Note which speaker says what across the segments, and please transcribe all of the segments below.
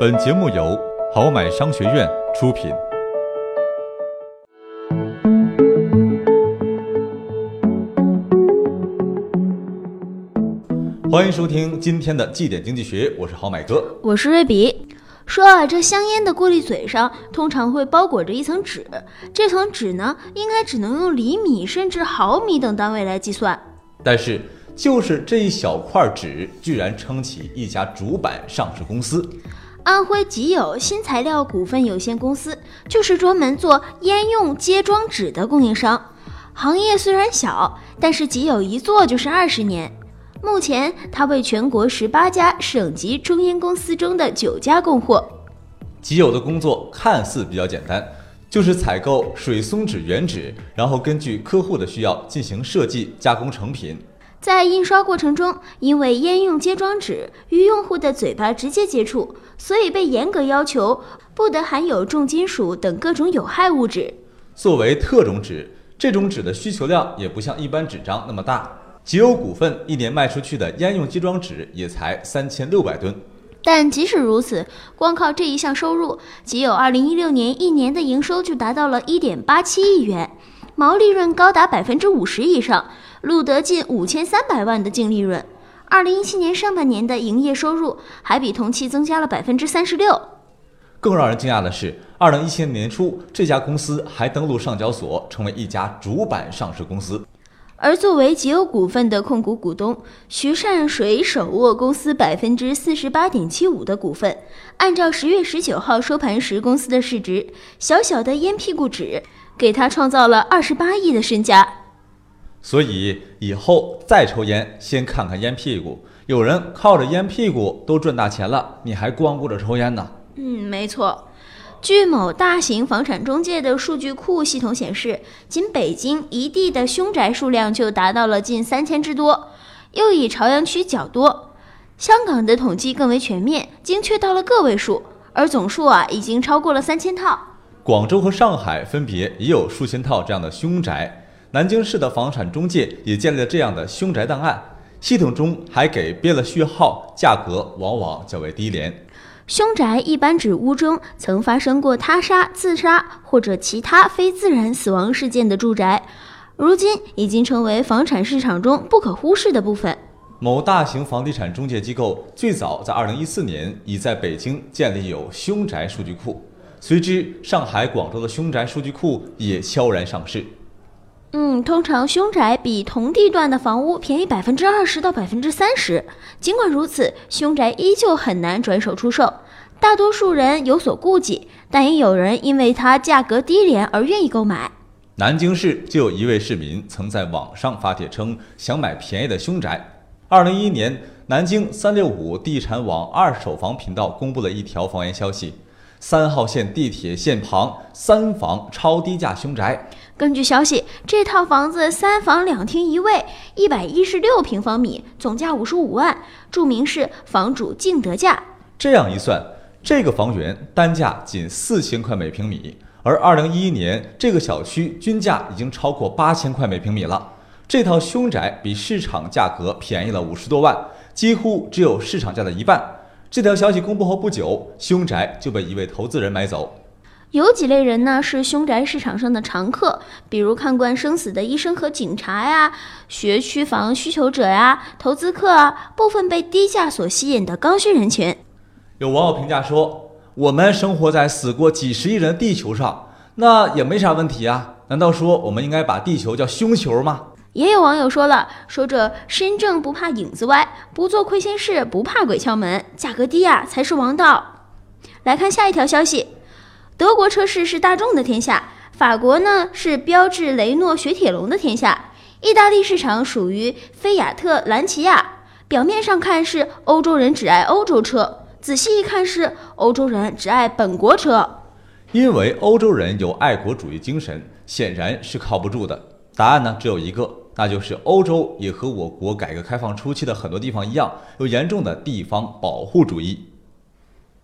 Speaker 1: 本节目由好买商学院出品。欢迎收听今天的绩点经济学，我是好买哥，
Speaker 2: 我是瑞比。说啊，这香烟的过滤嘴上通常会包裹着一层纸，这层纸呢，应该只能用厘米甚至毫米等单位来计算。
Speaker 1: 但是，就是这一小块纸，居然撑起一家主板上市公司。
Speaker 2: 安徽吉友新材料股份有限公司就是专门做烟用接装纸的供应商。行业虽然小，但是吉友一做就是二十年。目前，他为全国十八家省级中烟公司中的九家供货。
Speaker 1: 吉友的工作看似比较简单，就是采购水松纸原纸，然后根据客户的需要进行设计加工成品。
Speaker 2: 在印刷过程中，因为烟用接装纸与用户的嘴巴直接接触，所以被严格要求不得含有重金属等各种有害物质。
Speaker 1: 作为特种纸，这种纸的需求量也不像一般纸张那么大。吉友股份一年卖出去的烟用接装纸也才三千六百吨，
Speaker 2: 但即使如此，光靠这一项收入，吉友二零一六年一年的营收就达到了一点八七亿元，毛利润高达百分之五十以上，录得近五千三百万的净利润。二零一七年上半年的营业收入还比同期增加了百分之三十六。
Speaker 1: 更让人惊讶的是，二零一七年年初，这家公司还登陆上交所，成为一家主板上市公司。
Speaker 2: 而作为吉欧股份的控股股东，徐善水手握公司百分之四十八点七五的股份。按照十月十九号收盘时公司的市值，小小的烟屁股纸给他创造了二十八亿的身家。
Speaker 1: 所以以后再抽烟，先看看烟屁股。有人靠着烟屁股都赚大钱了，你还光顾着抽烟呢？
Speaker 2: 嗯，没错。据某大型房产中介的数据库系统显示，仅北京一地的凶宅数量就达到了近三千之多，又以朝阳区较多。香港的统计更为全面，精确到了个位数，而总数啊已经超过了三千套。
Speaker 1: 广州和上海分别也有数千套这样的凶宅，南京市的房产中介也建立了这样的凶宅档案，系统中还给编了序号，价格往往较为低廉。
Speaker 2: 凶宅一般指屋中曾发生过他杀、自杀或者其他非自然死亡事件的住宅，如今已经成为房产市场中不可忽视的部分。
Speaker 1: 某大型房地产中介机构最早在2014年已在北京建立有凶宅数据库，随之上海、广州的凶宅数据库也悄然上市。
Speaker 2: 嗯，通常凶宅比同地段的房屋便宜百分之二十到百分之三十。尽管如此，凶宅依旧很难转手出售，大多数人有所顾忌，但也有人因为它价格低廉而愿意购买。
Speaker 1: 南京市就有一位市民曾在网上发帖称想买便宜的凶宅。二零一一年，南京三六五地产网二手房频道公布了一条房源消息。三号线地铁线旁三房超低价凶宅。
Speaker 2: 根据消息，这套房子三房两厅一卫，一百一十六平方米，总价五十五万，注明是房主竞得价。
Speaker 1: 这样一算，这个房源单价仅四千块每平米，而二零一一年这个小区均价已经超过八千块每平米了。这套凶宅比市场价格便宜了五十多万，几乎只有市场价的一半。这条消息公布后不久，凶宅就被一位投资人买走。
Speaker 2: 有几类人呢是凶宅市场上的常客，比如看惯生死的医生和警察呀，学区房需求者呀，投资客啊，部分被低价所吸引的刚需人群。
Speaker 1: 有网友评价说：“我们生活在死过几十亿人的地球上，那也没啥问题啊？难道说我们应该把地球叫凶球吗？”
Speaker 2: 也有网友说了，说这身正不怕影子歪，不做亏心事，不怕鬼敲门，价格低呀才是王道。来看下一条消息，德国车市是大众的天下，法国呢是标致雷诺雪铁龙的天下，意大利市场属于菲亚特兰奇亚。表面上看是欧洲人只爱欧洲车，仔细一看是欧洲人只爱本国车。
Speaker 1: 因为欧洲人有爱国主义精神，显然是靠不住的。答案呢只有一个。那就是欧洲也和我国改革开放初期的很多地方一样，有严重的地方保护主义。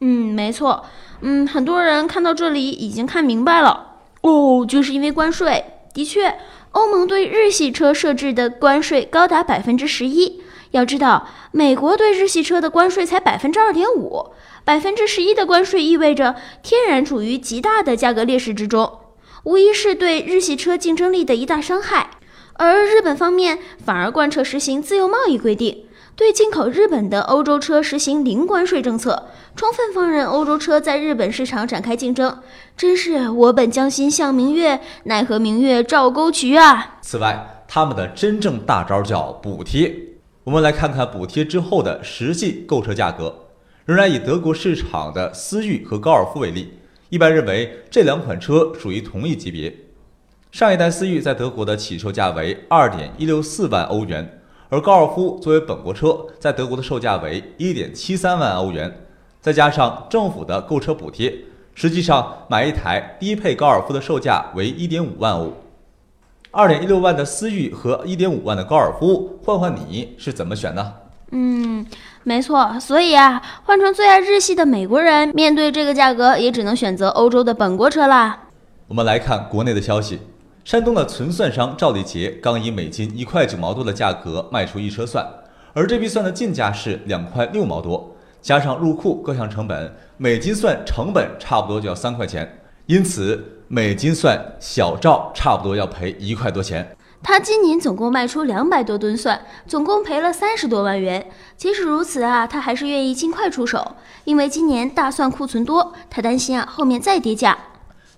Speaker 2: 嗯，没错。嗯，很多人看到这里已经看明白了哦，就是因为关税。的确，欧盟对日系车设置的关税高达百分之十一，要知道，美国对日系车的关税才百分之二点五，百分之十一的关税意味着天然处于极大的价格劣势之中，无疑是对日系车竞争力的一大伤害。而日本方面反而贯彻实行自由贸易规定，对进口日本的欧洲车实行零关税政策，充分放任欧洲车在日本市场展开竞争，真是我本将心向明月，奈何明月照沟渠啊！
Speaker 1: 此外，他们的真正大招叫补贴。我们来看看补贴之后的实际购车价格，仍然以德国市场的思域和高尔夫为例，一般认为这两款车属于同一级别。上一代思域在德国的起售价为二点一六四万欧元，而高尔夫作为本国车，在德国的售价为一点七三万欧元，再加上政府的购车补贴，实际上买一台低配高尔夫的售价为一点五万欧。二点一六万的思域和一点五万的高尔夫，换换你是怎么选呢？
Speaker 2: 嗯，没错，所以啊，换成最爱日系的美国人，面对这个价格，也只能选择欧洲的本国车啦。
Speaker 1: 我们来看国内的消息。山东的存蒜商赵立杰刚以每斤一块九毛多的价格卖出一车蒜，而这批蒜的进价是两块六毛多，加上入库各项成本，每斤蒜成本差不多就要三块钱，因此每斤蒜小赵差不多要赔一块多钱。
Speaker 2: 他今年总共卖出两百多吨蒜，总共赔了三十多万元。即使如此啊，他还是愿意尽快出手，因为今年大蒜库存多，他担心啊后面再跌价。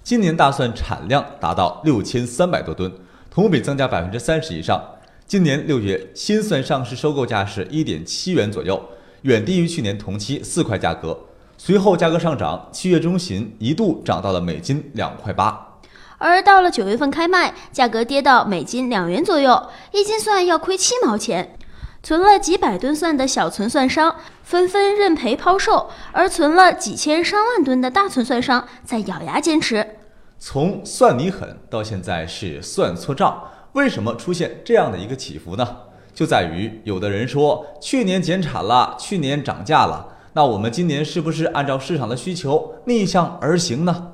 Speaker 1: 今年大蒜产量达到六千三百多吨，同比增加百分之三十以上。今年六月新蒜上市收购价是一点七元左右，远低于去年同期四块价格。随后价格上涨，七月中旬一度涨到了每斤两块八，
Speaker 2: 而到了九月份开卖，价格跌到每斤两元左右，一斤蒜要亏七毛钱。存了几百吨蒜的小存蒜商纷纷认赔抛售，而存了几千上万吨的大存蒜商在咬牙坚持。
Speaker 1: 从蒜你狠到现在是算错账，为什么出现这样的一个起伏呢？就在于有的人说去年减产了，去年涨价了，那我们今年是不是按照市场的需求逆向而行呢？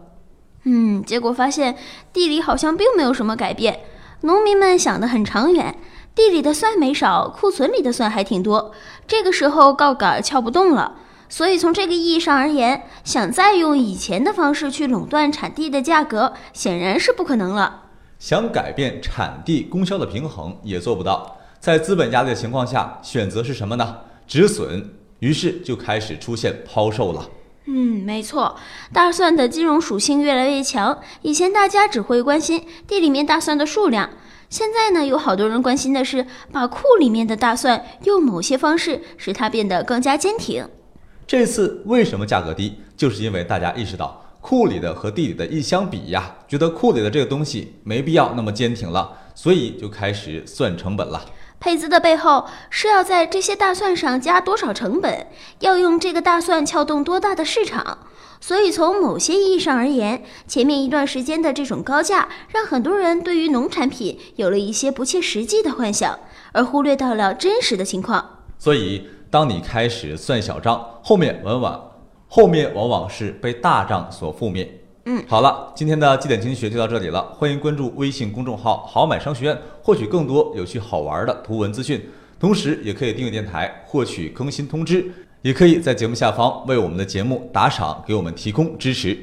Speaker 2: 嗯，结果发现地里好像并没有什么改变，农民们想得很长远。地里的蒜没少，库存里的蒜还挺多。这个时候杠杆撬不动了，所以从这个意义上而言，想再用以前的方式去垄断产地的价格，显然是不可能了。
Speaker 1: 想改变产地供销的平衡也做不到。在资本压力的情况下，选择是什么呢？止损。于是就开始出现抛售了。
Speaker 2: 嗯，没错，大蒜的金融属性越来越强。以前大家只会关心地里面大蒜的数量。现在呢，有好多人关心的是，把库里面的大蒜用某些方式使它变得更加坚挺。
Speaker 1: 这次为什么价格低？就是因为大家意识到库里的和地里的一相比呀，觉得库里的这个东西没必要那么坚挺了，所以就开始算成本了。
Speaker 2: 配资的背后是要在这些大蒜上加多少成本，要用这个大蒜撬动多大的市场。所以，从某些意义上而言，前面一段时间的这种高价，让很多人对于农产品有了一些不切实际的幻想，而忽略到了真实的情况。
Speaker 1: 所以，当你开始算小账，后面往往后面往往是被大账所覆灭。
Speaker 2: 嗯，
Speaker 1: 好了，今天的基点经济学就到这里了。欢迎关注微信公众号“好买商学院”，获取更多有趣好玩的图文资讯。同时，也可以订阅电台，获取更新通知。也可以在节目下方为我们的节目打赏，给我们提供支持。